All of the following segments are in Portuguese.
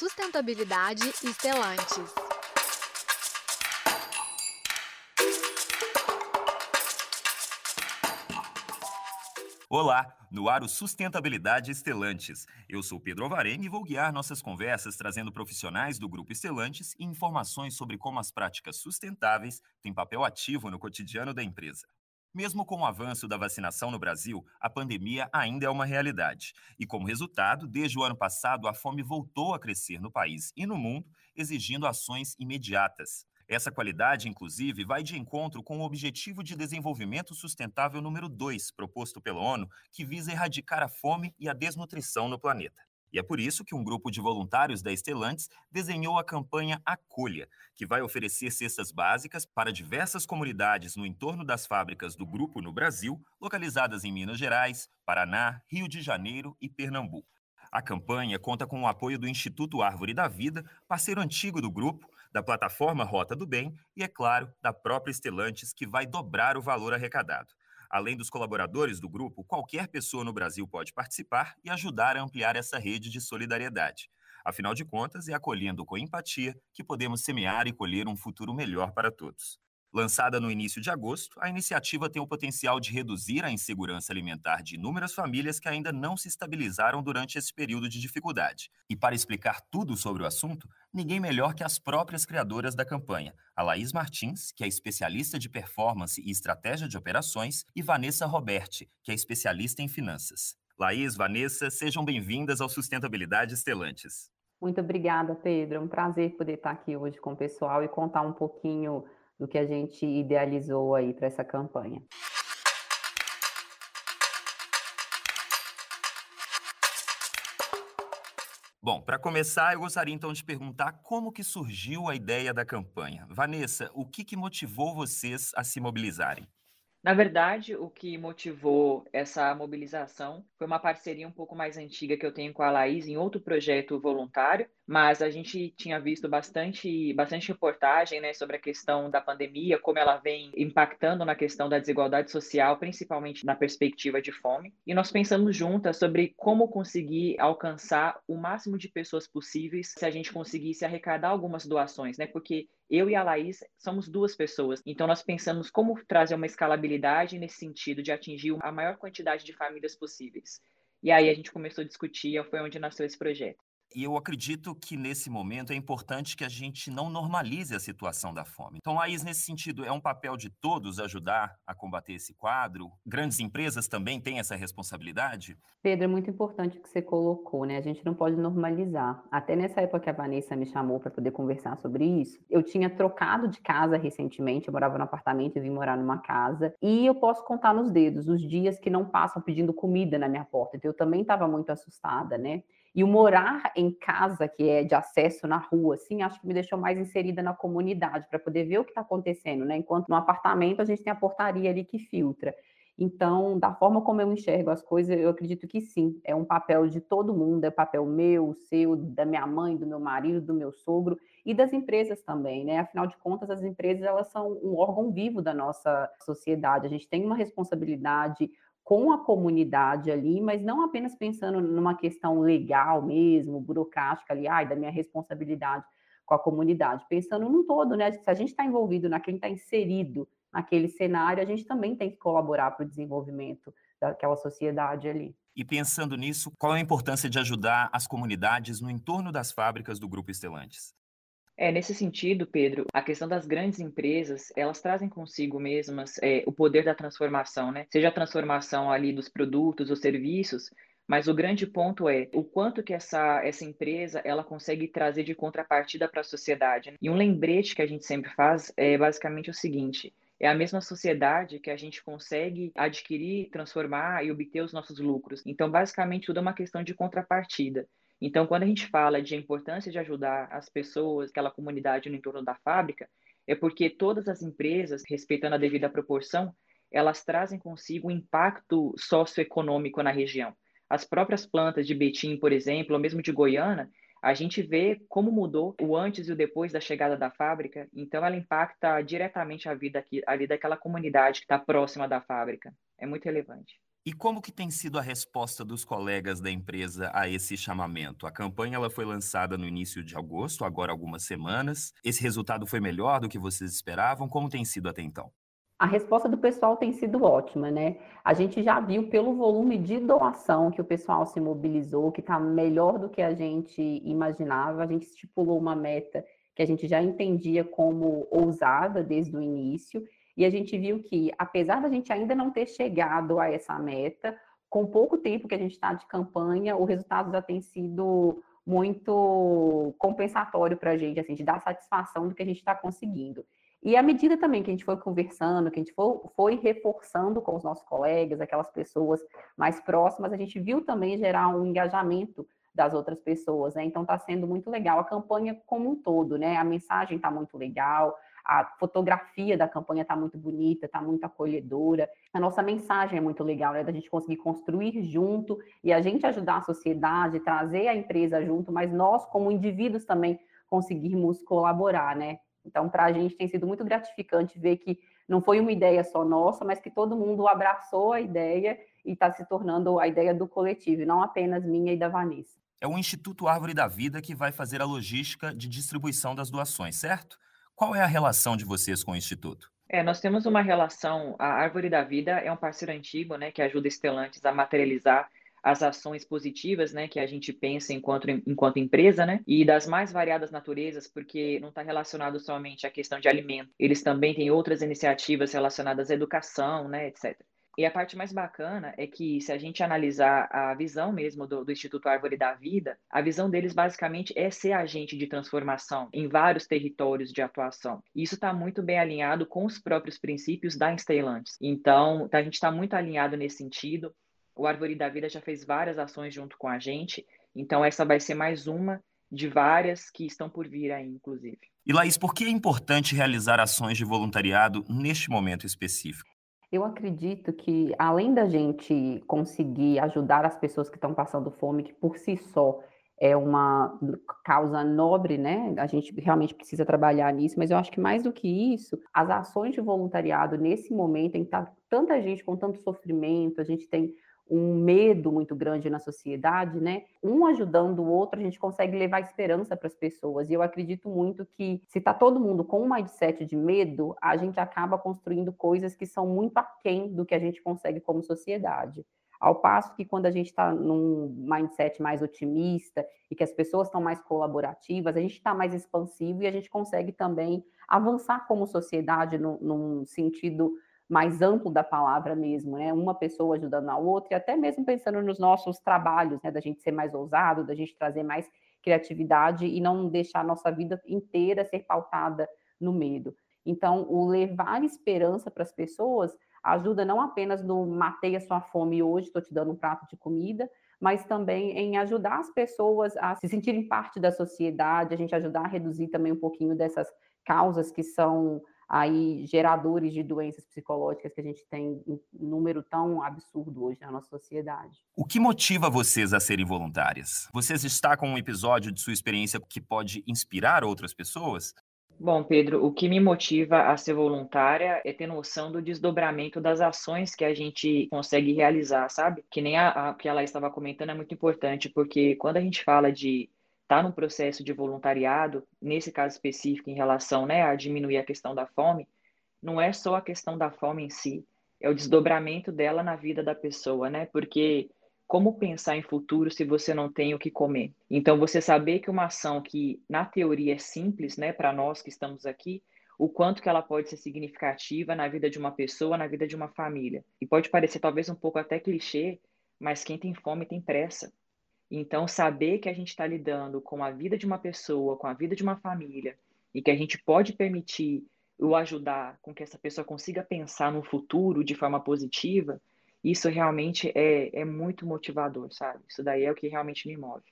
Sustentabilidade Estelantes. Olá, no ar o Sustentabilidade Estelantes. Eu sou Pedro Alvarenga e vou guiar nossas conversas trazendo profissionais do Grupo Estelantes e informações sobre como as práticas sustentáveis têm papel ativo no cotidiano da empresa. Mesmo com o avanço da vacinação no Brasil, a pandemia ainda é uma realidade. E como resultado, desde o ano passado, a fome voltou a crescer no país e no mundo, exigindo ações imediatas. Essa qualidade, inclusive, vai de encontro com o Objetivo de Desenvolvimento Sustentável número 2, proposto pela ONU, que visa erradicar a fome e a desnutrição no planeta. E é por isso que um grupo de voluntários da Estelantes desenhou a campanha Acolha, que vai oferecer cestas básicas para diversas comunidades no entorno das fábricas do grupo no Brasil, localizadas em Minas Gerais, Paraná, Rio de Janeiro e Pernambuco. A campanha conta com o apoio do Instituto Árvore da Vida, parceiro antigo do grupo, da plataforma Rota do Bem e, é claro, da própria Estelantes, que vai dobrar o valor arrecadado. Além dos colaboradores do grupo, qualquer pessoa no Brasil pode participar e ajudar a ampliar essa rede de solidariedade. Afinal de contas, é acolhendo com empatia que podemos semear e colher um futuro melhor para todos. Lançada no início de agosto, a iniciativa tem o potencial de reduzir a insegurança alimentar de inúmeras famílias que ainda não se estabilizaram durante esse período de dificuldade. E para explicar tudo sobre o assunto, ninguém melhor que as próprias criadoras da campanha, a Laís Martins, que é especialista de performance e estratégia de operações, e Vanessa Roberti, que é especialista em finanças. Laís, Vanessa, sejam bem-vindas ao Sustentabilidade Estelantes. Muito obrigada, Pedro. É um prazer poder estar aqui hoje com o pessoal e contar um pouquinho do que a gente idealizou aí para essa campanha. Bom, para começar, eu gostaria então de perguntar como que surgiu a ideia da campanha. Vanessa, o que, que motivou vocês a se mobilizarem? Na verdade, o que motivou essa mobilização foi uma parceria um pouco mais antiga que eu tenho com a Laís em outro projeto voluntário, mas a gente tinha visto bastante, bastante reportagem né, sobre a questão da pandemia, como ela vem impactando na questão da desigualdade social, principalmente na perspectiva de fome. E nós pensamos juntas sobre como conseguir alcançar o máximo de pessoas possíveis se a gente conseguisse arrecadar algumas doações, né? Porque eu e a Laís somos duas pessoas. Então, nós pensamos como trazer uma escalabilidade nesse sentido de atingir a maior quantidade de famílias possíveis. E aí a gente começou a discutir, foi onde nasceu esse projeto. E eu acredito que nesse momento é importante que a gente não normalize a situação da fome. Então, Laís, nesse sentido, é um papel de todos ajudar a combater esse quadro? Grandes empresas também têm essa responsabilidade? Pedro, é muito importante o que você colocou, né? A gente não pode normalizar. Até nessa época que a Vanessa me chamou para poder conversar sobre isso, eu tinha trocado de casa recentemente, eu morava no apartamento e vim morar numa casa, e eu posso contar nos dedos os dias que não passam pedindo comida na minha porta. Então, eu também estava muito assustada, né? E o morar em casa, que é de acesso na rua, assim, acho que me deixou mais inserida na comunidade, para poder ver o que está acontecendo, né? Enquanto no apartamento a gente tem a portaria ali que filtra. Então, da forma como eu enxergo as coisas, eu acredito que sim, é um papel de todo mundo, é papel meu, seu, da minha mãe, do meu marido, do meu sogro e das empresas também, né? Afinal de contas, as empresas elas são um órgão vivo da nossa sociedade. A gente tem uma responsabilidade com a comunidade ali, mas não apenas pensando numa questão legal mesmo, burocrática ali, ai, da minha responsabilidade com a comunidade, pensando num todo, né? Se a gente está envolvido naquele, está inserido naquele cenário, a gente também tem que colaborar para o desenvolvimento daquela sociedade ali. E pensando nisso, qual é a importância de ajudar as comunidades no entorno das fábricas do Grupo Estelantes? É, nesse sentido, Pedro, a questão das grandes empresas, elas trazem consigo mesmas é, o poder da transformação, né? Seja a transformação ali dos produtos ou serviços, mas o grande ponto é o quanto que essa, essa empresa ela consegue trazer de contrapartida para a sociedade. Né? E um lembrete que a gente sempre faz é basicamente o seguinte: é a mesma sociedade que a gente consegue adquirir, transformar e obter os nossos lucros. Então, basicamente, tudo é uma questão de contrapartida. Então, quando a gente fala de importância de ajudar as pessoas, aquela comunidade no entorno da fábrica, é porque todas as empresas, respeitando a devida proporção, elas trazem consigo um impacto socioeconômico na região. As próprias plantas de Betim, por exemplo, ou mesmo de Goiânia, a gente vê como mudou o antes e o depois da chegada da fábrica, então ela impacta diretamente a vida aqui, ali daquela comunidade que está próxima da fábrica. É muito relevante. E como que tem sido a resposta dos colegas da empresa a esse chamamento? A campanha ela foi lançada no início de agosto, agora algumas semanas. Esse resultado foi melhor do que vocês esperavam? Como tem sido até então? A resposta do pessoal tem sido ótima, né? A gente já viu pelo volume de doação que o pessoal se mobilizou, que está melhor do que a gente imaginava. A gente estipulou uma meta que a gente já entendia como ousada desde o início, e a gente viu que, apesar da gente ainda não ter chegado a essa meta, com pouco tempo que a gente está de campanha, o resultado já tem sido muito compensatório para a gente, assim, de dar satisfação do que a gente está conseguindo. E à medida também que a gente foi conversando, que a gente foi, foi, reforçando com os nossos colegas, aquelas pessoas mais próximas, a gente viu também gerar um engajamento das outras pessoas, né? Então está sendo muito legal a campanha como um todo, né? A mensagem está muito legal, a fotografia da campanha está muito bonita, está muito acolhedora. A nossa mensagem é muito legal, né? Da gente conseguir construir junto e a gente ajudar a sociedade, trazer a empresa junto, mas nós, como indivíduos, também conseguirmos colaborar, né? Então, para a gente tem sido muito gratificante ver que não foi uma ideia só nossa, mas que todo mundo abraçou a ideia e está se tornando a ideia do coletivo, não apenas minha e da Vanessa. É o Instituto Árvore da Vida que vai fazer a logística de distribuição das doações, certo? Qual é a relação de vocês com o Instituto? É, nós temos uma relação, a Árvore da Vida é um parceiro antigo, né, que ajuda Estelantes a materializar as ações positivas, né, que a gente pensa enquanto, enquanto empresa, né, e das mais variadas naturezas, porque não está relacionado somente à questão de alimento, eles também têm outras iniciativas relacionadas à educação, né, etc. E a parte mais bacana é que, se a gente analisar a visão mesmo do, do, Instituto Árvore da Vida, a visão deles basicamente é ser agente de transformação em vários territórios de atuação. Isso está muito bem alinhado com os próprios princípios da Instellantes. Então, a gente está muito alinhado nesse sentido. O Árvore da Vida já fez várias ações junto com a gente, então essa vai ser mais uma de várias que estão por vir aí, inclusive. E Laís, por que é importante realizar ações de voluntariado neste momento específico? Eu acredito que, além da gente conseguir ajudar as pessoas que estão passando fome, que por si só é uma causa nobre, né? A gente realmente precisa trabalhar nisso, mas eu acho que mais do que isso, as ações de voluntariado nesse momento em que tá tanta gente com tanto sofrimento, a gente tem um medo muito grande na sociedade, né? Um ajudando o outro, a gente consegue levar esperança para as pessoas. E eu acredito muito que se está todo mundo com um mindset de medo, a gente acaba construindo coisas que são muito aquém do que a gente consegue como sociedade. Ao passo que quando a gente está num mindset mais otimista e que as pessoas estão mais colaborativas, a gente está mais expansivo e a gente consegue também avançar como sociedade no, num sentido mais amplo da palavra mesmo, né? Uma pessoa ajudando a outra, e até mesmo pensando nos nossos trabalhos, né? Da gente ser mais ousado, da gente trazer mais criatividade e não deixar a nossa vida inteira ser pautada no medo. Então, o levar esperança para as pessoas ajuda não apenas no matei a sua fome hoje, estou te dando um prato de comida, mas também em ajudar as pessoas a se sentirem parte da sociedade, a gente ajudar a reduzir também um pouquinho dessas causas que são aí geradores de doenças psicológicas que a gente tem em número tão absurdo hoje na nossa sociedade. O que motiva vocês a serem voluntárias? Vocês destacam um episódio de sua experiência que pode inspirar outras pessoas? Bom, Pedro, o que me motiva a ser voluntária é ter noção do desdobramento das ações que a gente consegue realizar, sabe? Que nem a, a que ela estava comentando é muito importante, porque quando a gente fala de está num processo de voluntariado, nesse caso específico em relação né, a diminuir a questão da fome, não é só a questão da fome em si, é o desdobramento dela na vida da pessoa, né? Porque como pensar em futuro se você não tem o que comer? Então, você saber que uma ação que, na teoria, é simples, né, para nós que estamos aqui, o quanto que ela pode ser significativa na vida de uma pessoa, na vida de uma família. E pode parecer talvez um pouco até clichê, mas quem tem fome tem pressa. Então, saber que a gente está lidando com a vida de uma pessoa, com a vida de uma família, e que a gente pode permitir o ajudar com que essa pessoa consiga pensar no futuro de forma positiva, isso realmente é, é muito motivador, sabe? Isso daí é o que realmente me move.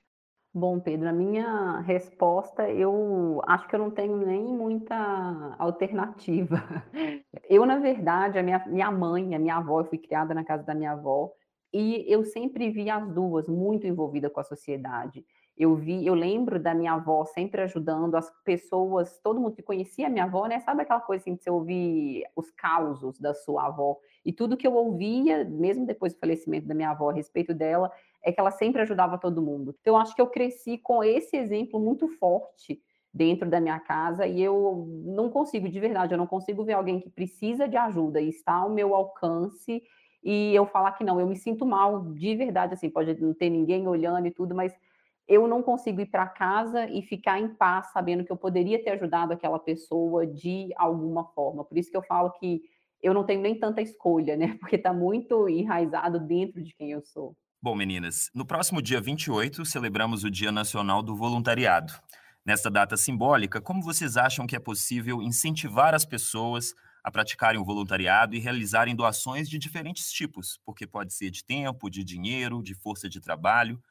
Bom, Pedro, a minha resposta, eu acho que eu não tenho nem muita alternativa. Eu, na verdade, a minha, minha mãe, a minha avó, eu fui criada na casa da minha avó, e eu sempre vi as duas muito envolvidas com a sociedade. Eu vi, eu lembro da minha avó sempre ajudando as pessoas, todo mundo que conhecia a minha avó, né? Sabe aquela coisa assim de você ouvir os causos da sua avó E tudo que eu ouvia, mesmo depois do falecimento da minha avó a respeito dela, é que ela sempre ajudava todo mundo. Então, eu acho que eu cresci com esse exemplo muito forte dentro da minha casa e eu não consigo, de verdade, eu não consigo ver alguém que precisa de ajuda e está ao meu alcance e eu falar que não, eu me sinto mal, de verdade, assim, pode não ter ninguém olhando e tudo, mas eu não consigo ir para casa e ficar em paz sabendo que eu poderia ter ajudado aquela pessoa de alguma forma. Por isso que eu falo que eu não tenho nem tanta escolha, né? Porque está muito enraizado dentro de quem eu sou. Bom, meninas, no próximo dia 28 celebramos o Dia Nacional do Voluntariado. Nesta data simbólica, como vocês acham que é possível incentivar as pessoas a praticarem o voluntariado e realizarem doações de diferentes tipos, porque pode ser de tempo, de dinheiro, de força de trabalho.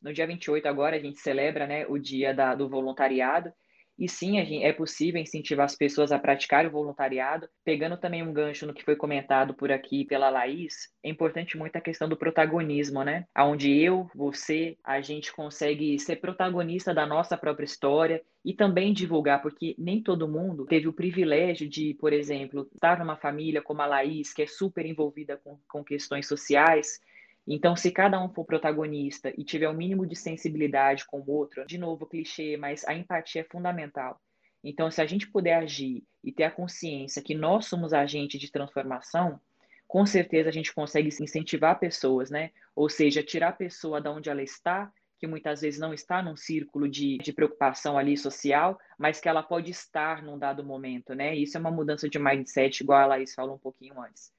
No dia 28 agora a gente celebra né, o dia da, do voluntariado e sim, é possível incentivar as pessoas a praticar o voluntariado. Pegando também um gancho no que foi comentado por aqui pela Laís, é importante muito a questão do protagonismo, né? Onde eu, você, a gente consegue ser protagonista da nossa própria história e também divulgar, porque nem todo mundo teve o privilégio de, por exemplo, estar numa família como a Laís, que é super envolvida com, com questões sociais, então, se cada um for protagonista e tiver o um mínimo de sensibilidade com o outro, de novo, clichê, mas a empatia é fundamental. Então, se a gente puder agir e ter a consciência que nós somos agentes de transformação, com certeza a gente consegue incentivar pessoas, né? Ou seja, tirar a pessoa da onde ela está, que muitas vezes não está num círculo de, de preocupação ali social, mas que ela pode estar num dado momento, né? Isso é uma mudança de mindset, igual a Laís falou um pouquinho antes.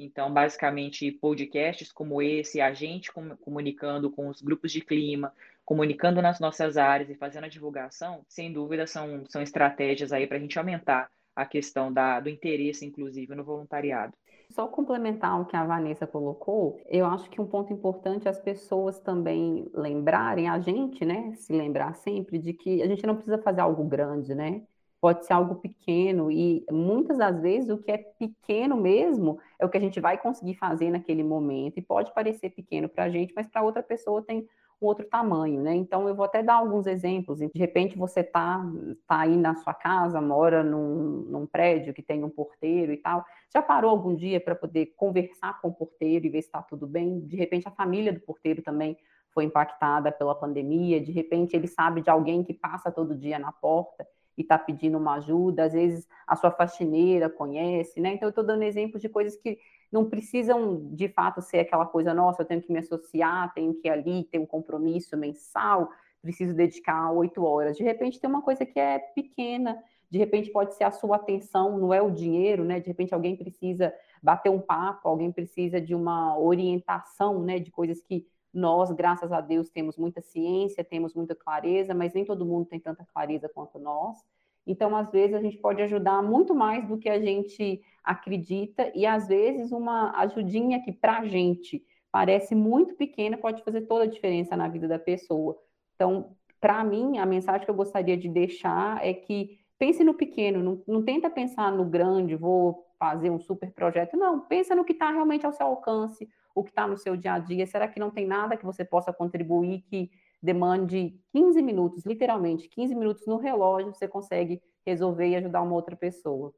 Então, basicamente, podcasts como esse, a gente comunicando com os grupos de clima, comunicando nas nossas áreas e fazendo a divulgação, sem dúvida, são, são estratégias aí para a gente aumentar a questão da, do interesse, inclusive, no voluntariado. Só complementar o que a Vanessa colocou, eu acho que um ponto importante é as pessoas também lembrarem, a gente, né, se lembrar sempre de que a gente não precisa fazer algo grande, né? Pode ser algo pequeno, e muitas das vezes o que é pequeno mesmo é o que a gente vai conseguir fazer naquele momento, e pode parecer pequeno para a gente, mas para outra pessoa tem um outro tamanho, né? Então eu vou até dar alguns exemplos. De repente você tá, tá aí na sua casa, mora num, num prédio que tem um porteiro e tal. Já parou algum dia para poder conversar com o porteiro e ver se está tudo bem? De repente a família do porteiro também foi impactada pela pandemia, de repente ele sabe de alguém que passa todo dia na porta e está pedindo uma ajuda, às vezes a sua faxineira conhece, né? Então, eu estou dando exemplos de coisas que não precisam de fato ser aquela coisa, nossa, eu tenho que me associar, tenho que ir ali, ter um compromisso mensal, preciso dedicar oito horas. De repente, tem uma coisa que é pequena, de repente pode ser a sua atenção, não é o dinheiro, né? De repente alguém precisa bater um papo, alguém precisa de uma orientação, né? De coisas que nós, graças a Deus, temos muita ciência, temos muita clareza, mas nem todo mundo tem tanta clareza quanto nós. Então, às vezes, a gente pode ajudar muito mais do que a gente acredita, e às vezes, uma ajudinha que para a gente parece muito pequena pode fazer toda a diferença na vida da pessoa. Então, para mim, a mensagem que eu gostaria de deixar é que pense no pequeno, não, não tenta pensar no grande, vou fazer um super projeto, não, pensa no que está realmente ao seu alcance, o que está no seu dia a dia? Será que não tem nada que você possa contribuir que demande 15 minutos, literalmente 15 minutos no relógio, você consegue resolver e ajudar uma outra pessoa?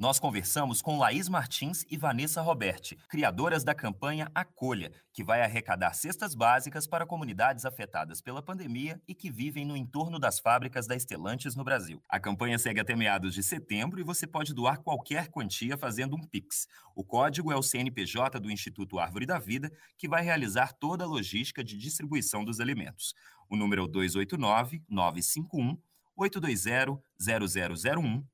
Nós conversamos com Laís Martins e Vanessa Roberti, criadoras da campanha Acolha, que vai arrecadar cestas básicas para comunidades afetadas pela pandemia e que vivem no entorno das fábricas da Estelantes no Brasil. A campanha segue até meados de setembro e você pode doar qualquer quantia fazendo um Pix. O código é o CNPJ do Instituto Árvore da Vida, que vai realizar toda a logística de distribuição dos alimentos. O número é o 289 951 820 0001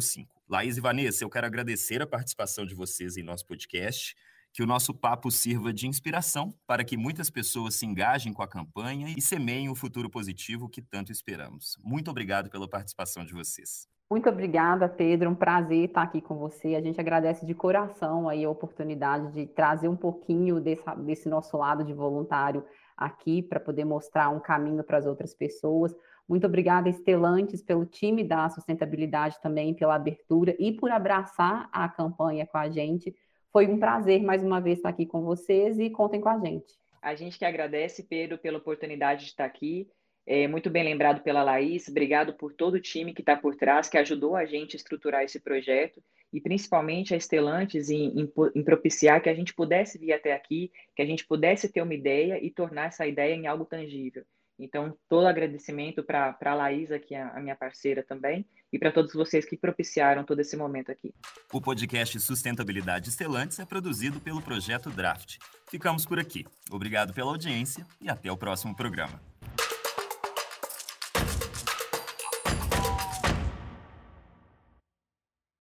05. Laís e Vanessa, eu quero agradecer a participação de vocês em nosso podcast, que o nosso papo sirva de inspiração para que muitas pessoas se engajem com a campanha e semeiem o futuro positivo que tanto esperamos. Muito obrigado pela participação de vocês. Muito obrigada, Pedro. Um prazer estar aqui com você. A gente agradece de coração aí a oportunidade de trazer um pouquinho desse, desse nosso lado de voluntário aqui para poder mostrar um caminho para as outras pessoas. Muito obrigada, Estelantes, pelo time da sustentabilidade também, pela abertura e por abraçar a campanha com a gente. Foi um prazer mais uma vez estar aqui com vocês e contem com a gente. A gente que agradece, Pedro, pela oportunidade de estar aqui. é, muito bem lembrado pela Laís, obrigado por todo o time que está por trás, que ajudou a gente a estruturar esse projeto, e principalmente a Estelantes em, em, em, propiciar que a gente pudesse vir até aqui, que a gente pudesse ter uma ideia e tornar essa ideia em algo tangível. Então, todo agradecimento para a Laísa, que é a minha parceira também, e para todos vocês que propiciaram todo esse momento aqui. O podcast Sustentabilidade Estelantes é produzido pelo Projeto Draft. Ficamos por aqui. Obrigado pela audiência e até o próximo programa.